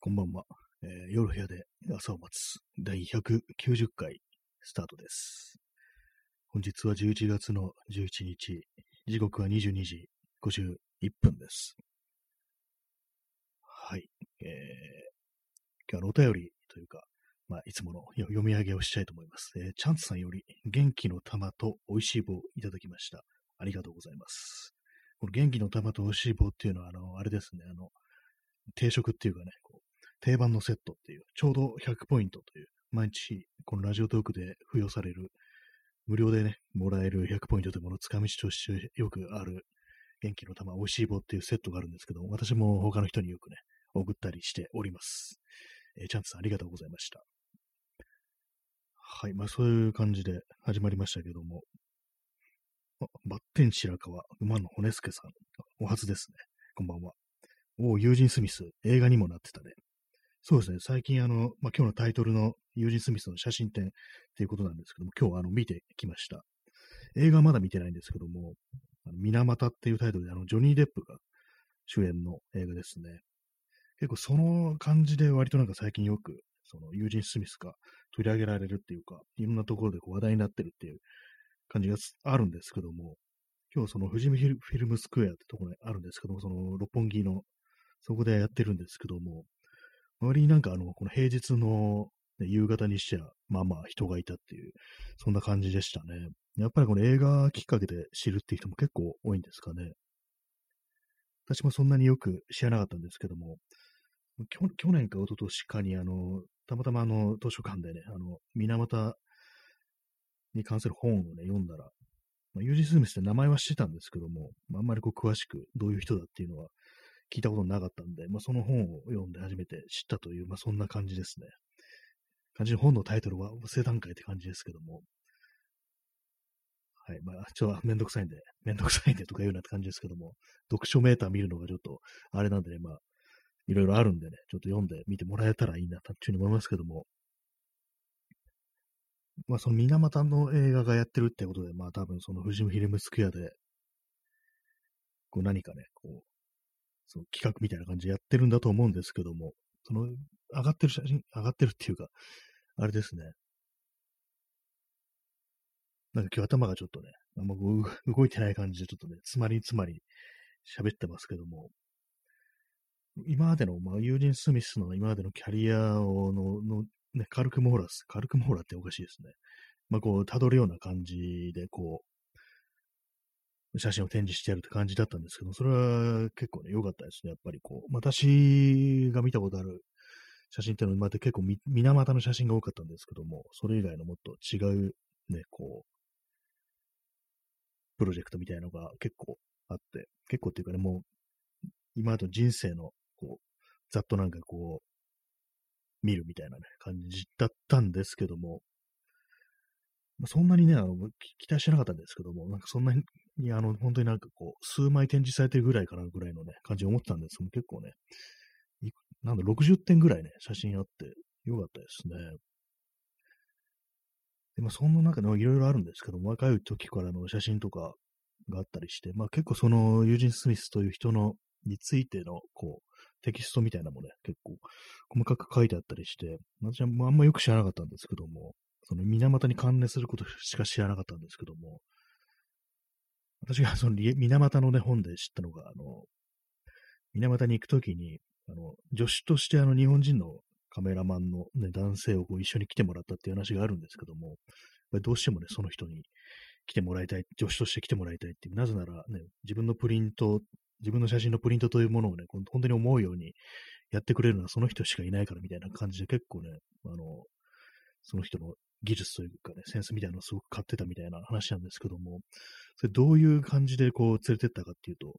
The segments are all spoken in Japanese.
こんばんは。えー夜部屋で朝を待つ第190回スタートです。本日は11月の11日、時刻は22時51分です。はい。えー、今日はお便りというか、まあ、いつもの読み上げをしたいと思います。えーチャンツさんより元気の玉と美味しい棒をいただきました。ありがとうございます。この元気の玉と美味しい棒っていうのは、あの、あれですね、あの、定食っていうかね、こう定番のセットっていう、ちょうど100ポイントという、毎日、このラジオトークで付与される、無料でね、もらえる100ポイントというものを使い道としてよくある、元気の玉、美味しい棒っていうセットがあるんですけど、私も他の人によくね、送ったりしております。えーチャンツさんありがとうございました。はい、まあそういう感じで始まりましたけども、あバッテン白川、馬の骨助さん、お初ですね。こんばんは。おう、ユージン・スミス、映画にもなってたね。そうですね、最近あの、まあ、今日のタイトルのユージン・スミスの写真展っていうことなんですけども、今日あの見てきました。映画はまだ見てないんですけども、あの水俣っていうタイトルであのジョニー・デップが主演の映画ですね。結構その感じで割となんか最近よく、そのユージン・スミスが取り上げられるっていうか、いろんなところでこう話題になってるっていう感じがあるんですけども、今日その富士見フィルフィルムスクエアってところにあるんですけども、その六本木の、そこでやってるんですけども、割になんかあの、この平日の、ね夕方にしては、まあまあ人がいたっていう、そんな感じでしたね。やっぱりこの映画きっかけで知るっていう人も結構多いんですかね。私もそんなによく知らなかったんですけども、去去年か一昨年かにあの、たまたまあの図書館でね、あの、水俣に関する本をね、読んだら、まあ、ユージ・スミスって名前は知ってたんですけども、あんまりこう詳しくどういう人だっていうのは聞いたことなかったんで、まあ、その本を読んで初めて知ったという、まあ、そんな感じですね。感じの本のタイトルは、生段階って感じですけども。はい。まあ、ちょっとめんどくさいんで、めんどくさいんでとか言うなって感じですけども、読書メーター見るのがちょっと、あれなんでね、まあ、いろいろあるんでね、ちょっと読んでみてもらえたらいいな、というふうに思いますけども、まあ、その水俣の映画がやってるってことで、まあ、多分その富士見フィルムスクエアで、こう何かね、こう、その企画みたいな感じでやってるんだと思うんですけども、その、上がってる写真、上がってるっていうか、あれですね。なんか今日頭がちょっとね、あんま動いてない感じでちょっとね、つまりつまり喋ってますけども、今までの、まあ、ユージン・スミスの今までのキャリアをの、の、ね、カルク・モーラス、カルク・モーラっておかしいですね。まあ、こう、辿るような感じで、こう、写真を展示してやるって感じだったんですけど、それは結構ね、良かったですね。やっぱりこう、私が見たことある写真っていうのは、また結構み水俣の写真が多かったんですけども、それ以外のもっと違う、ね、こう、プロジェクトみたいなのが結構あって、結構っていうかね、もう、今までの人生の、こう、ざっとなんかこう、見るみたいなね、感じだったんですけども、まあそんなにね、あの、期待してなかったんですけども、なんかそんなに、あの、本当になんかこう、数枚展示されてるぐらいかなぐらいのね、感じを思ってたんですけども、結構ね、なんだ、60点ぐらいね、写真あって、よかったですね。で、まあ、そんな中でいろいろあるんですけども、若い時からの写真とかがあったりして、まあ結構そのユージン・スミスという人のについての、こう、テキストみたいなのもね、結構細かく書いてあったりして、私はあんまよく知らなかったんですけども、その水俣に関連することしか知らなかったんですけども、私がその水俣のね、本で知ったのが、あの、水俣に行くときに、あの、助手としてあの日本人のカメラマンのね、男性をこう一緒に来てもらったっていう話があるんですけども、どうしてもね、その人に来てもらいたい、助手として来てもらいたいっていう、なぜならね、自分のプリント、自分の写真のプリントというものをね、本当に思うようにやってくれるのはその人しかいないからみたいな感じで結構ね、あの、その人の技術というかね、センスみたいなのをすごく買ってたみたいな話なんですけども、それどういう感じでこう連れてったかっていうと、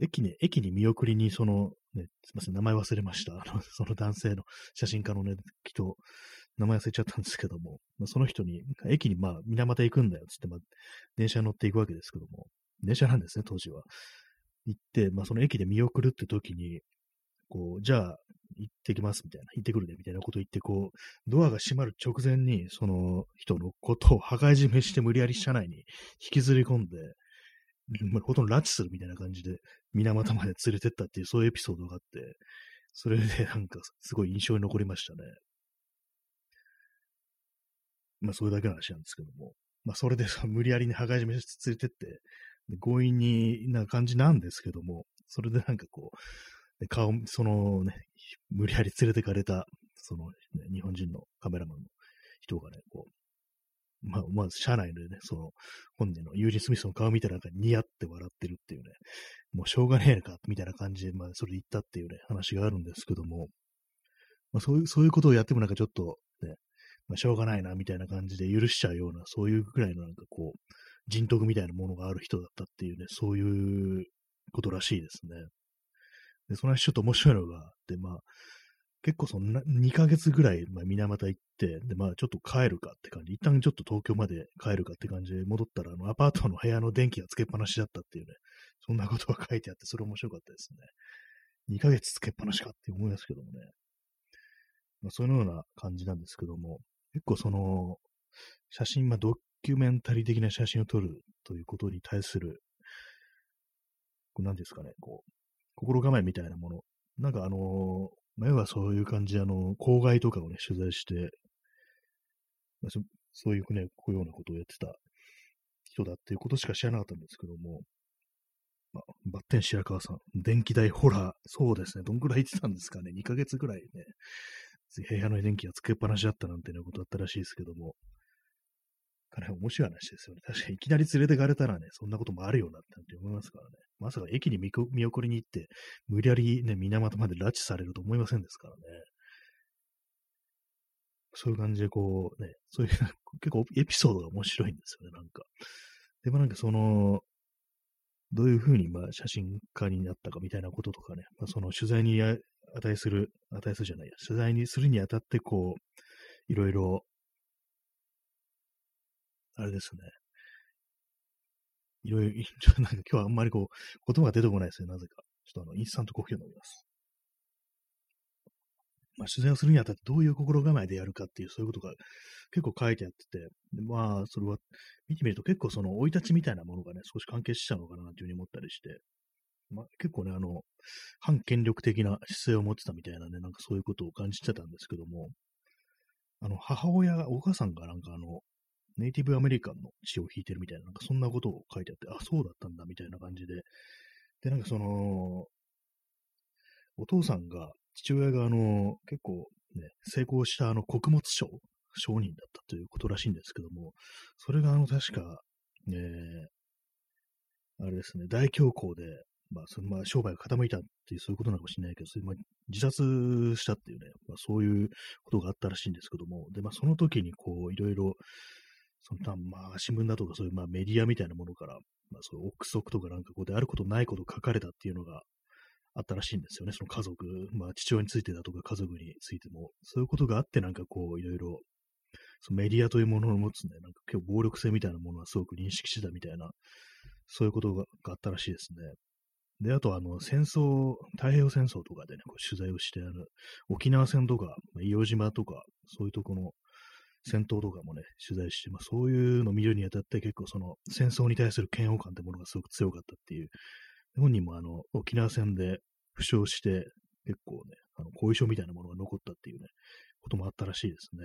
駅に、駅に見送りにその、ね、すいません、名前忘れました。あの、その男性の写真家のね、人、名前忘れちゃったんですけども、まあ、その人に、駅にまあ、水俣行くんだよ、つって、まあ、電車に乗っていくわけですけども、電車なんですね、当時は。行って、まあ、その駅で見送るって時に、こう、じゃあ、行ってきます、みたいな、行ってくるね、みたいなこと言って、こう、ドアが閉まる直前に、その人のことを羽交い締めして無理やり車内に引きずり込んで、ほとんど拉致するみたいな感じで、水俣まで連れてったっていう、そういうエピソードがあって、それでなんかすごい印象に残りましたね。まあそれだけの話なんですけども。まあそれで、無理やりに羽交い締めして連れてって、強引にな感じなんですけども、それでなんかこう、顔、そのね、無理やり連れてかれた、その、ね、日本人のカメラマンの人がね、こう、まあ、まず、社内でね、その、本人のユージ・スミスの顔見たらなんかニヤって笑ってるっていうね、もうしょうがねえか、みたいな感じで、まあ、それで言ったっていうね、話があるんですけども、まあ、そういう、そういうことをやってもなんかちょっと、ね、まあ、しょうがないな、みたいな感じで許しちゃうような、そういうぐらいのなんかこう、人徳みたいなものがある人だったっていうね、そういうことらしいですね。で、その話ちょっと面白いのがあって、まあ、結構そんな2ヶ月ぐらい、まあ、水俣行って、で、まあ、ちょっと帰るかって感じ、一旦ちょっと東京まで帰るかって感じで戻ったら、あの、アパートの部屋の電気がつけっぱなしだったっていうね、そんなことが書いてあって、それ面白かったですね。2ヶ月つけっぱなしかって思いますけどもね。まあ、そういうような感じなんですけども、結構その、写真、まあ、ドキュメンタリー的な写真を撮るということに対する、何ですかね、こう、心構えみたいなもの。なんかあの前はそういう感じで、あの、郊外とかをね、取材して、そそういうね、こういうようなことをやってた人だっていうことしか知らなかったんですけども、まあ、バッテン白川さん、電気代ホラー、そうですね、どんくらい言ってたんですかね、2ヶ月ぐらいね、部屋の電気がつけっぱなしだったなんていうことだったらしいですけども、かなり面白い話ですよね。確かにいきなり連れてかれたらね、そんなこともあるよなって思いますからね。まさか駅に見送りに行って、無理やりね、水俣まで拉致されると思いませんですからね。そういう感じでこう、ね、そういう 結構エピソードが面白いんですよね、なんか。でもなんかその、どういうふうにまあ写真家になったかみたいなこととかね、まあ、その取材に値する、値するじゃないや、取材にするにあたってこう、いろいろあれですね。いろいろ、なんか今日はあんまりこう、言葉が出てこないですね、なぜか。ちょっとあの、インスタントコーヒーを飲みます。まあ、取材をするにあたってどういう心構えでやるかっていう、そういうことが結構書いてあってて、まあ、それは見てみると結構その生い立ちみたいなものがね、少し関係しちゃうのかなというふうに思ったりして、まあ、結構ね、あの、反権力的な姿勢を持ってたみたいなね、なんかそういうことを感じてたんですけども、あの、母親、お母さんがなんかあの、ネイティブアメリカンの血を引いてるみたいな、なんかそんなことを書いてあって、あ、そうだったんだみたいな感じで、で、なんかその、お父さんが、父親があの、結構ね、成功したあの穀物商、商人だったということらしいんですけども、それがあの、確か、ね、あれですね、大恐慌で、まあ、そのまあ商売が傾いたっていう、そういうことなのかもしれないけど、それまあ、自殺したっていうね、まあ、そういうことがあったらしいんですけども、で、まあ、その時にこう、いろいろ、そのまあ、新聞だとかそういう、まあ、メディアみたいなものから、まあ、そういう憶測とかなんかこうであることないこと書かれたっていうのがあったらしいんですよね。その家族、まあ、父親についてだとか家族についても、そういうことがあってなんかこう、いろいろ、そのメディアというものを持つね、なんか結構暴力性みたいなものはすごく認識してたみたいな、そういうことがあったらしいですね。で、あと、あの、戦争、太平洋戦争とかでね、こう取材をして、あの、沖縄戦とか、伊予島とか、そういうとこの戦闘とかもね、取材して、まあ、そういうのを見るにあたって結構その戦争に対する嫌悪感ってものがすごく強かったっていう、本人もあの、沖縄戦で負傷して、結構ね、あの後遺症みたいなものが残ったっていうね、こともあったらしいですね。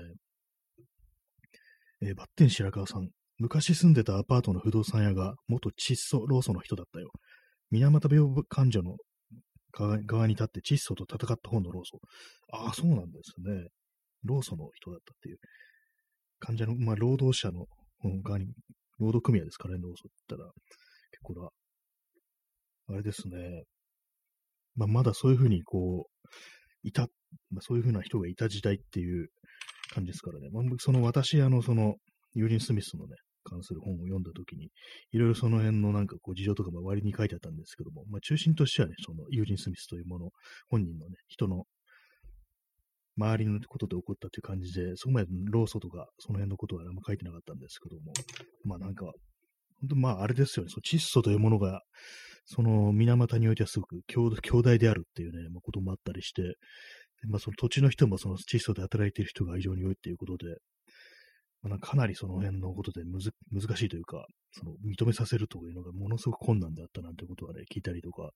えー、バッテン白川さん。昔住んでたアパートの不動産屋が元窒素労組の人だったよ。水俣病患者の側に立って窒素と戦った本の労組。ああ、そうなんですね。労組の人だったっていう。患者の、まあ、労働者の側に、労働組合ですかね、労組ったら、結構な、あれですね。まあ、まだそういうふうに、こう、いた、まあ、そういうふうな人がいた時代っていう感じですからね。まあ、その私、あの、その、ユーリン・スミスのね、関する本を読んだときに、いろいろその辺のなんかこう事情とかも割に書いてあったんですけども、まあ中心としてはね、そのユージン・スミスというもの、本人のね、人の周りのことで起こったという感じで、そこまで労組とか、その辺のことはあんま書いてなかったんですけども、まあなんか、本当まああれですよね、その窒素というものが、その水俣においてはすごく強強大であるっていうね、まあ、こともあったりして、まあその土地の人もその窒素で働いている人が非常に多いっていうことで、まあ、かなりその辺のことで難しいというか、その認めさせるというのがものすごく困難であったなんてことはね、聞いたりとか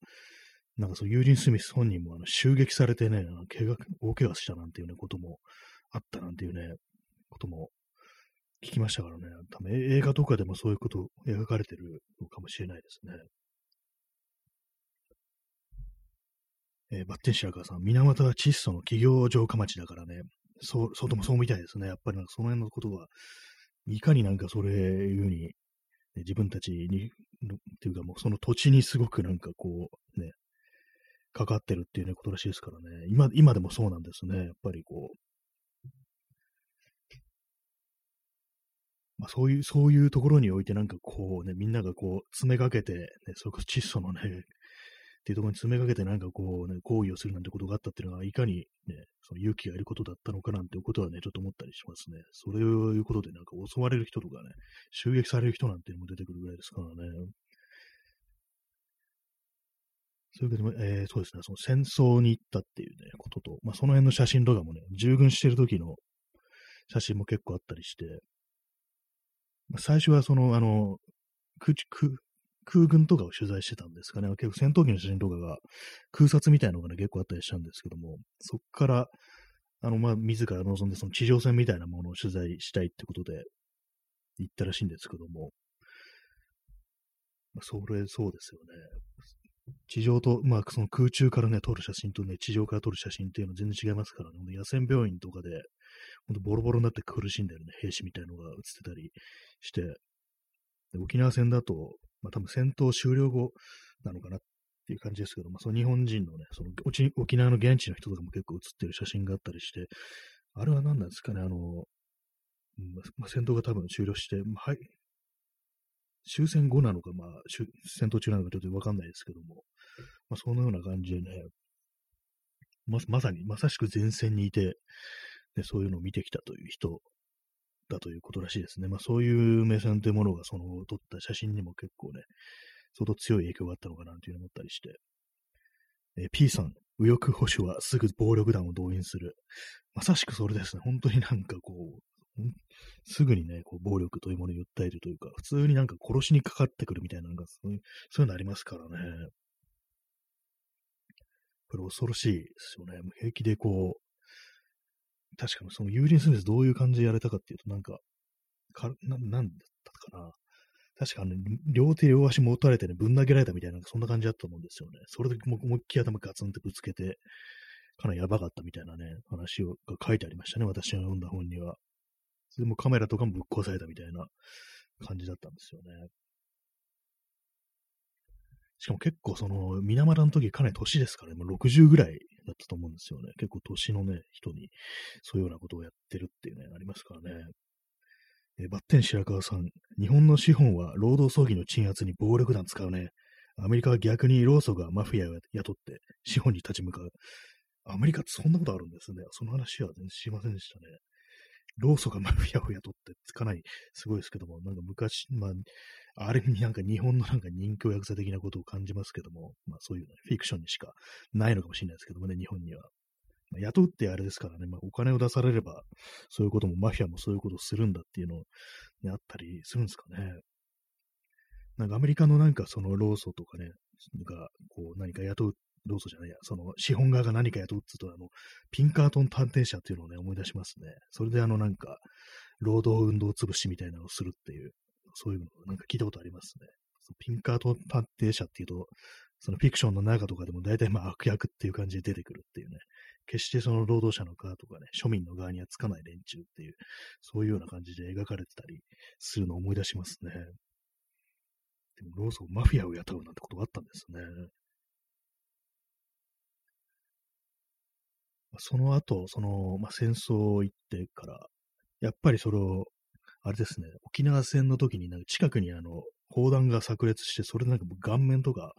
なんかそう、ユージン・スミス本人もあの襲撃されてね、怪我、大怪我したなんていうね、こともあったなんていうね、ことも聞きましたからね、多分映画とかでもそういうこと描かれてるのかもしれないですね。えー、バッテンシラカーさん、水俣は窒素の企業城下町だからね、そう、そうともそうみたいですね。やっぱりなんかその辺のことは、いかになんかそれいうふうに、ね、自分たちに、っていうかもうその土地にすごくなんかこう、ね、かかってるっていうね、ことらしいですからね。今、今でもそうなんですね。やっぱりこう、まあ、そういう、そういうところにおいてなんかこうね、みんながこう、詰めかけて、ね、それこそ窒素のね、っていうところに詰めかけてなんかこうね、行為をするなんてことがあったっていうのは、いかにね、その勇気がいることだったのかなんていうことはね、ちょっと思ったりしますね。そういうことでなんか襲われる人とかね、襲撃される人なんていうのも出てくるぐらいですからね。そういうことで、えー、そうですね、その戦争に行ったっていうね、ことと、まあその辺の写真とかもね、従軍してる時の写真も結構あったりして、まあ、最初はその、あの、空空軍とかを取材してたんですかね。結構戦闘機の写真とかが空撮みたいなのがね、結構あったりしたんですけども、そっから、あの、まあ、自ら望んでその地上戦みたいなものを取材したいってことで行ったらしいんですけども、まあ、それ、そうですよね。地上と、まあ、その空中からね、撮る写真とね、地上から撮る写真っていうのは全然違いますからね、野戦病院とかで、ほんとボロボロになって苦しんでるね、兵士みたいのが映ってたりして、沖縄戦だと、まあ多分戦闘終了後なのかなっていう感じですけど、まあその日本人のね、その沖縄の現地の人とかも結構写ってる写真があったりして、あれは何なんですかね、あの、まあ、戦闘が多分終了して、まあ、終戦後なのか、まあ、戦闘中なのかちょっとわかんないですけども、まあ、そのような感じでね、ま、まさに、まさしく前線にいて、ね、そういうのを見てきたという人だということらしいですね。まあ、そういう目線というものが、その、撮った写真にも結構ね、相当強い影響があったのかなというふうに思ったりして。えー、P さん、右翼保守はすぐ暴力団を動員する。まさしくそれですね。本当になんかこう、すぐにね、こう暴力というものを訴えるというか、普通になんか殺しにかかってくるみたいな、なんかそういうそういうのありますからね。これ恐ろしいですよね。平気でこう、確かにそのユージン・スミスどういう感じでやれたかっていうと、なんか、かななんだったかな。確かに、両手両足持たれてね、ぶん投げられたみたいな、そんな感じだったと思うんですよね。それでも思いっきり頭ガツンってぶつけて、かなりやばかったみたいなね、話をが書いてありましたね、私が読んだ本には。でもカメラとかもぶっ壊されたみたいな感じだったんですよね。しかも結構その、水俣の時かなり年ですからね、もう60ぐらいだったと思うんですよね。結構年のね、人にそういうようなことをやってるっていうね、ありますからね。えバッテン白川さん、日本の資本は労働争議の鎮圧に暴力団使うね。アメリカは逆に労組がマフィアを雇って資本に立ち向かう。アメリカってそんなことあるんですね。その話は全然知りませんでしたね。労組がマフィアを雇ってかなりすごいですけども、なんか昔、まあ、ある意味なんか日本のなんか人気を役者的なことを感じますけども、まあそういう、フィクションにしかないのかもしれないですけどもね、日本には。まあ、雇うってあれですからね、まあお金を出されれば、そういうこともマフィアもそういうことをするんだっていうのにあったりするんですかね。なんかアメリカのなんかその労組とかね、がこう何か雇う労組じゃないや、その資本側が何か雇うって言うと、あの、ピンカートン探偵社っていうのをね、思い出しますね。それであのなんか、労働運動潰しみたいなのをするっていう、そういうのをなんか聞いたことありますね。ピンカートン探偵社っていうと、そのフィクションの中とかでも大体まあ悪役っていう感じで出てくるっていうね、決してその労働者の側とかね、庶民の側にはつかない連中っていう、そういうような感じで描かれてたりするのを思い出しますね。でも、ローソンマフィアを雇うなんてことがあったんですね。その後、その、まあ、戦争行ってから、やっぱりそれを、あれですね、沖縄戦の時になんか近くにあの、砲弾が炸裂して、それでなんか顔面とか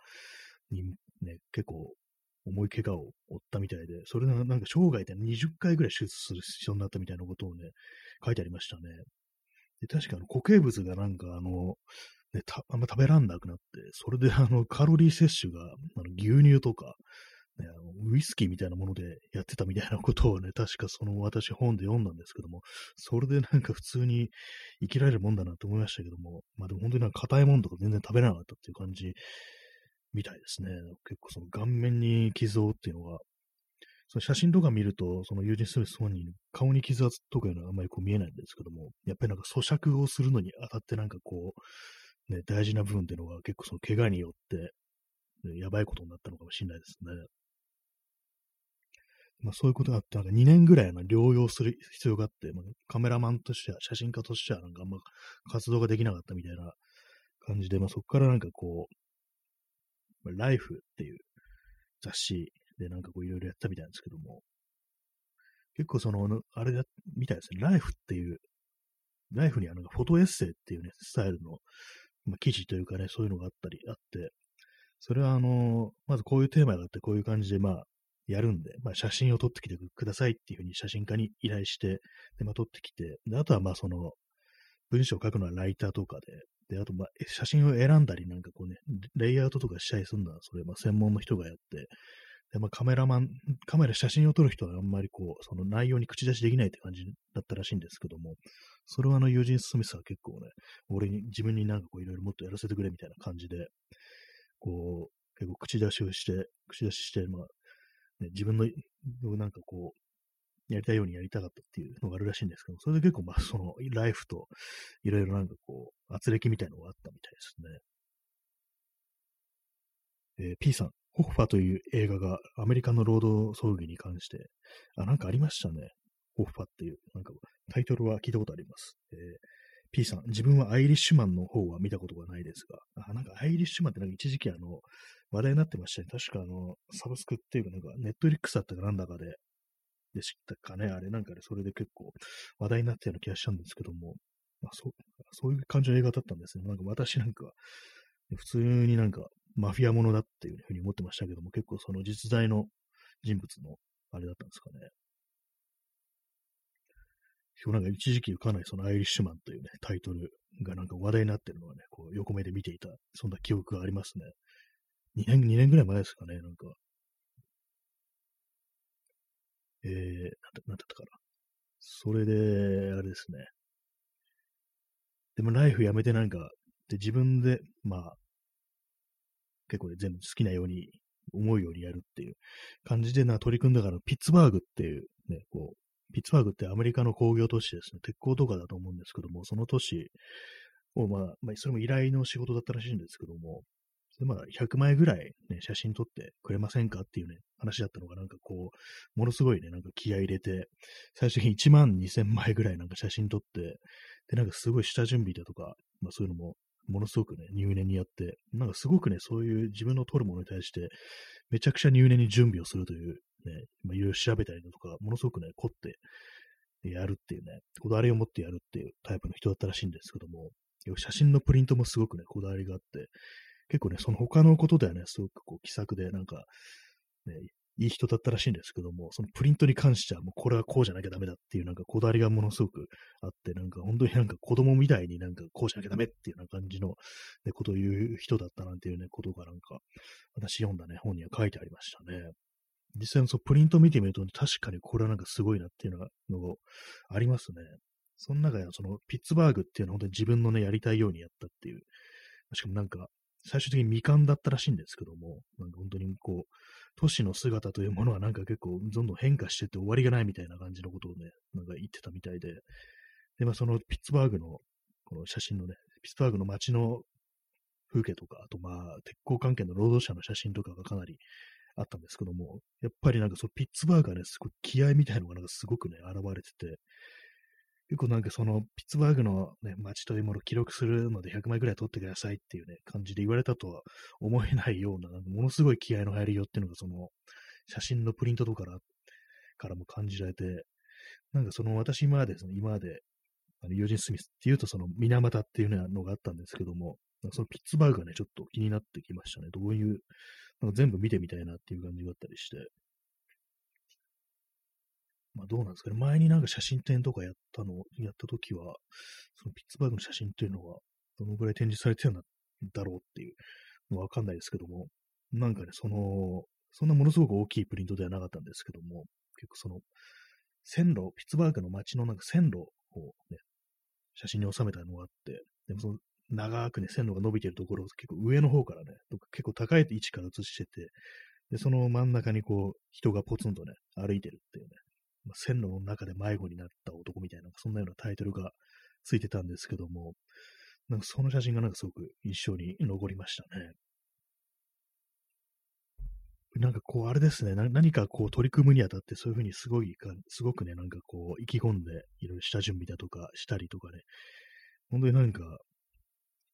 にね、結構重い怪我を負ったみたいで、それなんか生涯で20回ぐらい手術する必要になったみたいなことをね、書いてありましたね。で確かあの固形物がなんかあの、ね、あんま食べらんなくなって、それであのカロリー摂取があの牛乳とか、ね、あのウイスキーみたいなものでやってたみたいなことをね、確かその私本で読んだんですけども、それでなんか普通に生きられるもんだなと思いましたけども、まあでも本当になんか硬いもんとか全然食べれなかったっていう感じみたいですね。結構その顔面に傷を負っていうのが、その写真とか見ると、そのユージン・スミス本人、顔に傷とかいうのはあんまりこう見えないんですけども、やっぱりなんか咀嚼をするのにあたってなんかこう、ね、大事な部分っていうのが結構その怪我によって、やばいことになったのかもしれないですね。まあそういうことがあって、なんか2年ぐらいの療養する必要があって、まあ、カメラマンとしては、写真家としてはなんかあんま活動ができなかったみたいな感じで、まあそこからなんかこう、まあ、ライフっていう雑誌でなんかこういろいろやったみたいなんですけども、結構その、あれだ、みたいですね、ライフっていう、ライフにはなんかフォトエッセイっていうね、スタイルの、まあ、記事というかね、そういうのがあったりあって、それはあの、まずこういうテーマがあって、こういう感じで、まあ、やるんで、まあ、写真を撮ってきてくださいっていうふうに写真家に依頼して、で、まあ、撮ってきて、で、あとはまあ、その、文章を書くのはライターとかで、で、あと、まあ、写真を選んだり、なんかこうね、レイアウトとかしたりするのは、それ、まあ、専門の人がやって、で、まあ、カメラマン、カメラ、写真を撮る人はあんまりこう、その内容に口出しできないって感じだったらしいんですけども、それはあの、ユージン・スミスは結構ね、俺に、自分になんかこう、いろいろもっとやらせてくれみたいな感じで、こう、結構口出しをして、口出しして、まあ、ね、自分の、なんかこう、やりたいようにやりたかったっていうのがあるらしいんですけど、それで結構、まあ、その、ライフと、いろいろなんかこう、圧力みたいのがあったみたいですね。えー、P さん、ホッファという映画がアメリカの労働争議に関して、あ、なんかありましたね。ホッファっていう、なんかタイトルは聞いたことあります。えー、P さん、自分はアイリッシュマンの方は見たことがないですが、あ、なんかアイリッシュマンってなんか一時期あの、話題になってましたね。確かあの、サブスクっていうか、なんか、ネットリックスだったかなんだかで、でしたかね。あれなんかで、それで結構話題になったような気がしたんですけども、まあ、そう、そういう感じの映画だったんですね。なんか私なんか、普通になんか、マフィアものだっていうふうに思ってましたけども、結構その実在の人物のあれだったんですかね。今日なんか一時期かなりそのアイリッシュマンというね、タイトルがなんか話題になってるのはね、こう横目で見ていた、そんな記憶がありますね。2年、2年ぐらい前ですかね、なんか。えー、なんだ、なんだったかな。それで、あれですね。でも、ライフやめてなんか、で、自分で、まあ、結構ね、全部好きなように、思うようにやるっていう感じでな、取り組んだから、ピッツバーグっていうね、こう、ピッツバーグってアメリカの工業都市ですね、鉄鋼とかだと思うんですけども、その都市を、まあ、まあ、それも依頼の仕事だったらしいんですけども、で、まあ、100枚ぐらいね、写真撮ってくれませんかっていうね、話だったのが、なんかこう、ものすごいね、なんか気合入れて、最終的に1万2000枚ぐらいなんか写真撮って、で、なんかすごい下準備だとか、まあそういうのも、ものすごくね、入念にやって、なんかすごくね、そういう自分の撮るものに対して、めちゃくちゃ入念に準備をするという、ね、まあいろいろ調べたりだとか、ものすごくね、凝ってやるっていうね、こだわりを持ってやるっていうタイプの人だったらしいんですけども、写真のプリントもすごくね、こだわりがあって、結構ね、その他のことではね、すごくこう気さくで、なんか、ね、いい人だったらしいんですけども、そのプリントに関してはもうこれはこうじゃなきゃダメだっていうなんかこだわりがものすごくあって、なんか本当になんか子供みたいになんかこうじゃなきゃダメっていうような感じの、ね、ことを言う人だったなんていうね、ことがなんか私読んだね、本には書いてありましたね。実際のそうプリント見てみると、確かにこれはなんかすごいなっていうのがのがありますね。その中でそのピッツバーグっていうのは本当に自分のね、やりたいようにやったっていう。しかもなんか、最終的に未完だったらしいんですけども、なんか本当にこう、都市の姿というものはなんか結構どんどん変化してって終わりがないみたいな感じのことをね、なんか言ってたみたいで、で、まあそのピッツバーグのこの写真のね、ピッツバーグの街の風景とか、あとまあ鉄鋼関係の労働者の写真とかがかなりあったんですけども、やっぱりなんかそのピッツバーグがね、すごい気合みたいのがなんかすごくね、現れてて、結構なんかそのピッツバーグの、ね、街というものを記録するので100枚ぐらい撮ってくださいっていうね、感じで言われたとは思えないような、なんかものすごい気合の入りよっていうのがその写真のプリントとかからも感じられて、なんかその私今まで、その今まで、あの、ユージン・スミスっていうとその水俣っていうのがあったんですけども、そのピッツバーグがね、ちょっと気になってきましたね。どういう、なんか全部見てみたいなっていう感じがあったりして。まあどうなんですかね。前になんか写真展とかやったの、やった時は、そのピッツバーグの写真っていうのは、どのぐらい展示されてるんだろうっていうのわかんないですけども、なんかね、その、そんなものすごく大きいプリントではなかったんですけども、結構その、線路、ピッツバーグの街のなんか線路をね、写真に収めたのがあって、でもその長くね、線路が伸びてるところを結構上の方からね、結構高い位置から映してて、で、その真ん中にこう、人がポツンとね、歩いてるっていうね、まあ、線路の中で迷子になった男みたいな、そんなようなタイトルがついてたんですけども、なんかその写真がなんかすごく印象に残りましたね。なんかこう、あれですね、何かこう取り組むにあたって、そういうふうにすごい、すごくね、なんかこう、意気込んで、いろいろ下準備だとかしたりとかね、本当になんか、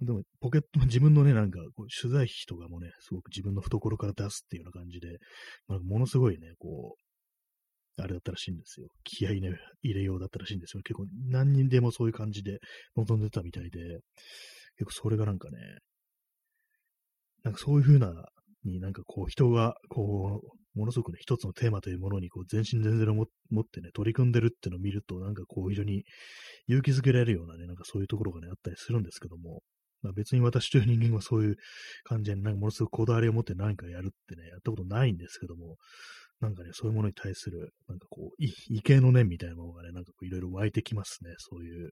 でも、ポケット、自分のね、なんか、取材費とかもね、すごく自分の懐から出すっていうような感じで、まあ、ものすごいね、こう、あれだったらしいんですよ。気合いね、入れようだったらしいんですよ。結構何人でもそういう感じで望んでたみたいで、結構それがなんかね、なんかそういう風なになんかこう人がこう、ものすごくね、一つのテーマというものにこう全身全霊を持ってね、取り組んでるっていうのを見ると、なんかこう非常に勇気づけられるようなね、なんかそういうところがね、あったりするんですけども、まあ、別に私という人間はそういう感じで、なんかものすごくこだわりを持って何かやるってね、やったことないんですけども、なんかね、そういうものに対する、なんかこう、畏敬の念みたいなものがね、なんかこういろいろ湧いてきますね、そういう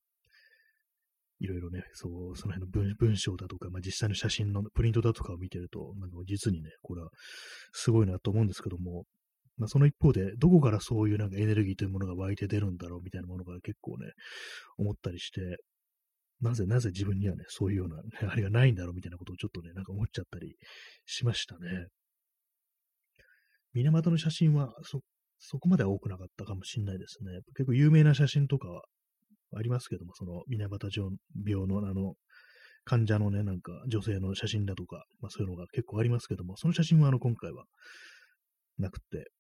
いろいろね、そう、その辺の文文章だとか、まあ、実際の写真のプリントだとかを見てると、なんか実にね、これはすごいなと思うんですけども、まあ、その一方で、どこからそういうなんかエネルギーというものが湧いて出るんだろうみたいなものが結構ね、思ったりして、なぜなぜ自分にはね、そういうような、ね、あれがないんだろうみたいなことをちょっとね、なんか思っちゃったりしましたね。水俣の写真はそ、そこまでは多くなかったかもしれないですね。結構有名な写真とかはありますけども、その水俣病のあの、患者のね、なんか女性の写真だとか、まあそういうのが結構ありますけども、その写真はあの今回はなくて、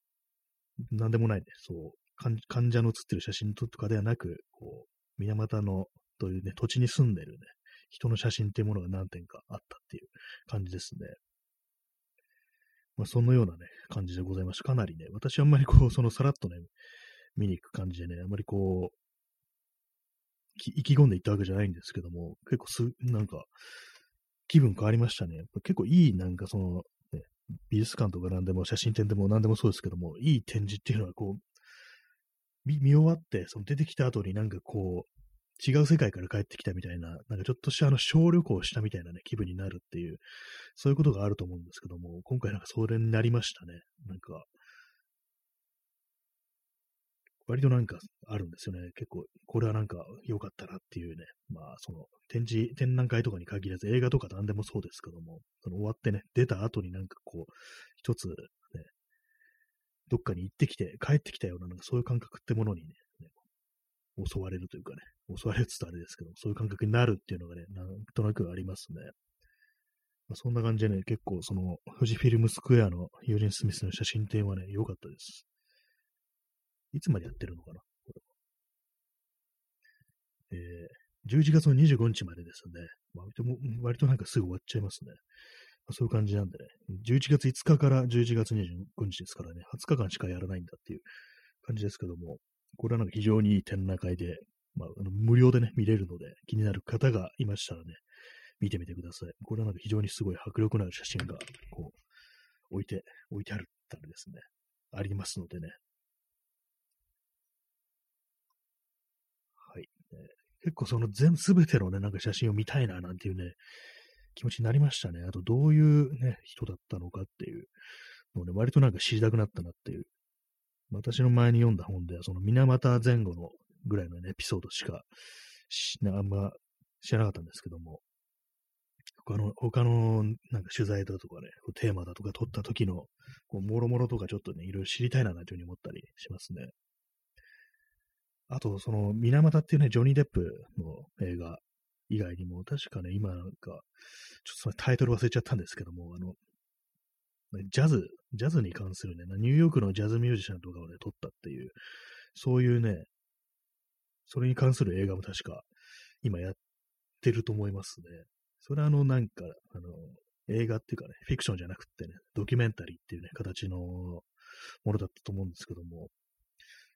なんでもないね、そう、患者の写ってる写真とかではなく、こう、水俣のというね、土地に住んでるね、人の写真っていうものが何点かあったっていう感じですね。まあ、そのようなね、感じでございました。かなりね、私あんまりこう、そのさらっとね、見に行く感じでね、あんまりこう、意気込んでいったわけじゃないんですけども、結構す、なんか、気分変わりましたね。結構いい、なんかその、ね、美術館とか何でも、写真展でも何でもそうですけども、いい展示っていうのはこう、見見終わって、その出てきた後になんかこう、違う世界から帰ってきたみたいな、なんかちょっとしたあの小旅行したみたいなね、気分になるっていう、そういうことがあると思うんですけども、今回なんかそれになりましたね。なんか、割となんかあるんですよね。結構、これはなんか良かったなっていうね。まあ、その展示、展覧会とかに限らず映画とか何でもそうですけども、その終わってね、出た後になんかこう、一つね、どっかに行ってきて、帰ってきたような、なんかそういう感覚ってものにね、ね襲われるというかね、襲われるつあれですけど、そういう感覚になるっていうのがね、なんとなくありますね。まあ、そんな感じでね、結構その、富士フィルムスクエアのユーリン・スミスの写真展はね、良かったです。いつまでやってるのかなこれえー、11月の25日までですね。割と割となんかすぐ終わっちゃいますね。まあ、そういう感じなんでね。11月5日から11月25日ですからね、20日間しかやらないんだっていう感じですけども、これはなんか非常にいい展覧会で、まあ、あの無料でね、見れるので、気になる方がいましたらね、見てみてください。これはなんか非常にすごい迫力のある写真が、こう、置いて、置いてあるったらですね、ありますのでね、はい。えー結構その全、すべてのね、なんか写真を見たいな、なんていうね、気持ちになりましたね。あと、どういうね、人だったのかっていうのをね、割となんか知りたくなったなっていう。私の前に読んだ本では、その水俣前後のぐらいの、ね、エピソードしかしあんま知らなかったんですけども、他の、他のなんか取材だとかね、テーマだとか撮った時の、こう、もろもろとかちょっとね、いろいろ知りたいな、というふうに思ったりしますね。あと、その、水俣っていうね、ジョニー・デップの映画以外にも、確かね、今なんか、ちょっとタイトル忘れちゃったんですけども、あの、ジャズ、ジャズに関するね、ニューヨークのジャズミュージシャンとかをね、撮ったっていう、そういうね、それに関する映画も確か、今やってると思いますね。それはあの、なんか、あの、映画っていうかね、フィクションじゃなくってね、ドキュメンタリーっていうね、形のものだったと思うんですけども、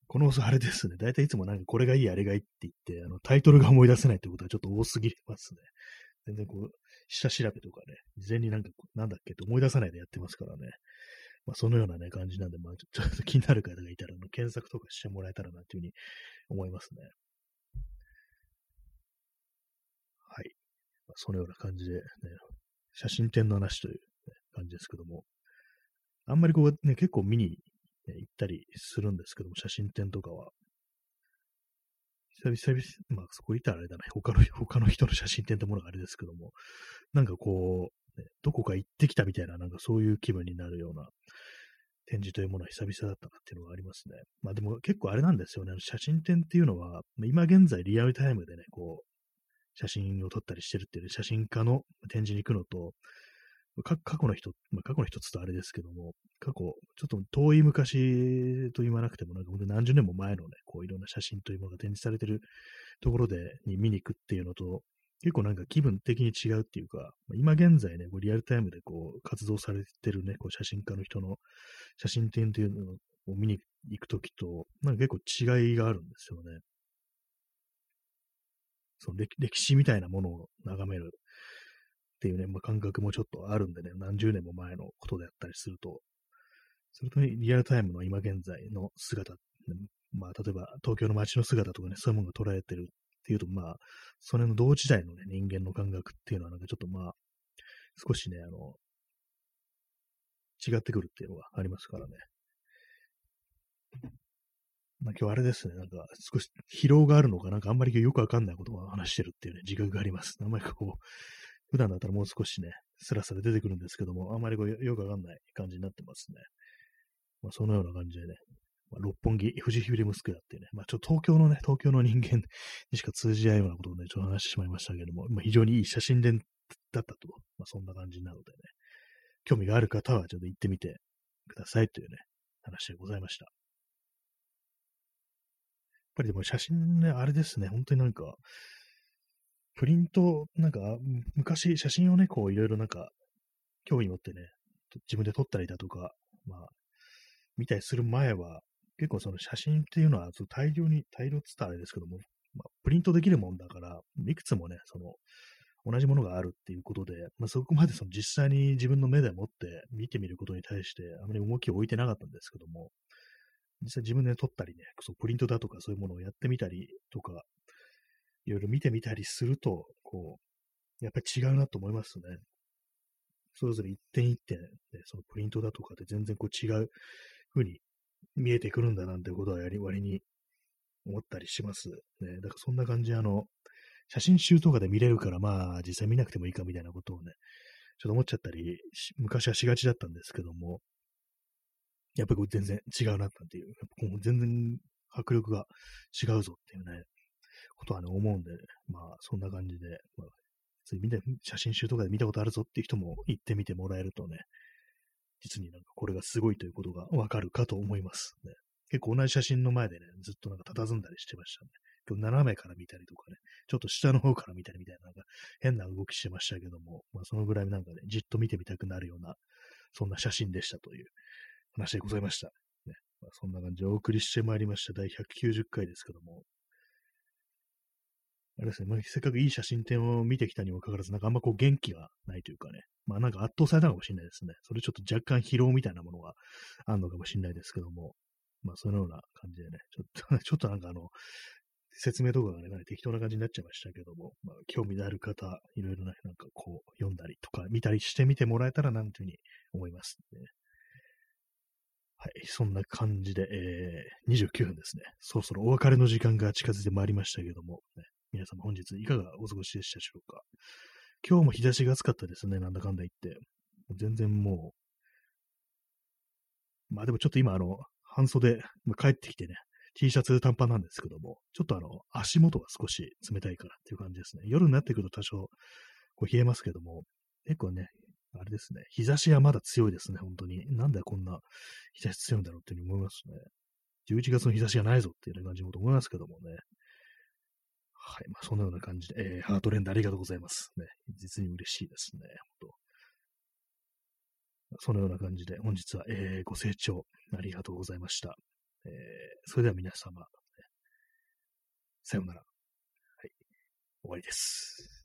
このあれですね。だいたいいつもなんかこれがいい、あれがいいって言って、あの、タイトルが思い出せないってことはちょっと多すぎますね。全然こう、下調べとかね、事前になんか、なんだっけって思い出さないでやってますからね。まあ、そのようなね、感じなんで、まあ、ちょ っと気になる方がいたら、検索とかしてもらえたらな、というふうに思いますね。はい。まあ、そのような感じで、ね、写真展の話という、感じですけども、あんまりこうね、結構見に、行ったりするんですけども、写真展とかは。久々、まあそこ行ったらあれだな、他の、他の人の写真展ってものがあれですけども、なんかこう、ね、どこか行ってきたみたいな、なんかそういう気分になるような展示というものは久々だったなっていうのがありますね。まあでも結構あれなんですよね。写真展っていうのは、今現在リアルタイムでね、こう、写真を撮ったりしてるっていう、ね、写真家の展示に行くのと、過去の人、まあ、過去の人つとあれですけども、過去、ちょっと遠い昔と言わなくても、なんか本当に何十年も前のね、こういろんな写真というものが展示されてるところで、に見に行くっていうのと、結構なんか気分的に違うっていうか、今現在ね、こうリアルタイムでこう活動されてるね、こう写真家の人の写真展っていうのを見に行くときと、なんか結構違いがあるんですよね。その歴史みたいなものを眺めるっていうね、まあ、感覚もちょっとあるんでね、何十年も前のことであったりすると、それと、ね、リアルタイムの今現在の姿、まあ、例えば東京の街の姿とかね、そういうものが捉えてるっていうと、まあ、それの同時代のね、人間の感覚っていうのはなんかちょっとまあ、少しね、あの、違ってくるっていうのがありますからね。まあ今日あれですね、なんか少し疲労があるのか、なんかあんまりよくわかんないことを話してるっていうね、自覚があります。あんまりこう、普段だったらもう少しね、スラスラ出てくるんですけども、あまりこうよくわかんない感じになってますね。まあそのような感じでね、まあ、六本木、富士フィルムスクエアっていうね、まあちょっと東京のね、東京の人間にしか通じないようなことをね、ちょっと話してしまいましたけども、まあ、非常にいい写真展だったと、まあそんな感じなのでね、興味がある方はちょっと行ってみてくださいというね、話でございました。やっぱりでも写真ね、あれですね、本当になんか、プリント、なんか、昔写真をね、こういろいろなんか、興味持ってね、自分で撮ったりだとか、まあ、見たりする前は、結構その写真っていうのは大量に、大量って言ったらあれですけども、まあ、プリントできるもんだから、いくつもね、その、同じものがあるっていうことで、まあ、そこまでその実際に自分の目で持って見てみることに対してあまり重きを置いてなかったんですけども、実際自分で撮ったりね、そうプリントだとかそういうものをやってみたりとか、いろいろ見てみたりすると、こう、やっぱり違うなと思いますね。それぞれ一点一点、ね、そのプリントだとかで全然こう違う風に見えてくるんだなんてことはやり割に思ったりします。ね。だからそんな感じ、あの、写真集とかで見れるから、まあ、実際見なくてもいいかみたいなことをね、ちょっと思っちゃったり、昔はしがちだったんですけども、やっぱりこれ全然違うなっていう、もう全然迫力が違うぞっていうね、ことはね、思うんで、まあ、そんな感じで、まあ、見て、写真集とかで見たことあるぞっていう人も行ってみてもらえるとね、実になんかこれがすごいということがわかるかと思いますね。結構同じ写真の前でね、ずっとなんか佇んだりしてましたね。今日斜めから見たりとかね、ちょっと下の方から見たりみたいな、なんか変な動きしてましたけども、まあそのぐらいなんかね、じっと見てみたくなるような、そんな写真でしたという話でございました。ねまあ、そんな感じでお送りしてまいりました第190回ですけども、あれですね、まあ、せっかくいい写真展を見てきたにもかかわらず、なんかあんまこう元気がないというかね、まあなんか圧倒されたかもしれないですね。それちょっと若干疲労みたいなものがあるのかもしれないですけども、まあそのような感じでね、ちょっと ちょっとなんかあの、説明とかがね、適当な感じになっちゃいましたけども、まあ、興味のある方、いろいろね、なんかこう、読んだりとか、見たりしてみてもらえたらなんていうふうに思いますね。はい、そんな感じで、えー、29分ですね。そろそろお別れの時間が近づいてまいりましたけども、ね、皆様本日いかがお過ごしでしたでしょうか？今日も日差しが暑かったですね、なんだかんだ言って。全然もう、まあでもちょっと今あの、半袖ま、帰ってきてね、T シャツ短パンなんですけども、ちょっとあの、足元が少し冷たいからっていう感じですね。夜になってくると多少、こう冷えますけども、結構ね、あれですね、日差しはまだ強いですね、本当に。なんでこんな日差し強いんだろうっていうふうに思いますね。11月の日差しがないぞっていう感じもと思いますけどもね。はい。まあ、そのような感じで、えー、ハートレンドありがとうございます。ね。実に嬉しいですね。本当そのような感じで、本日は、えー、ご清聴ありがとうございました。えー、それでは皆様、さようなら。はい。終わりです。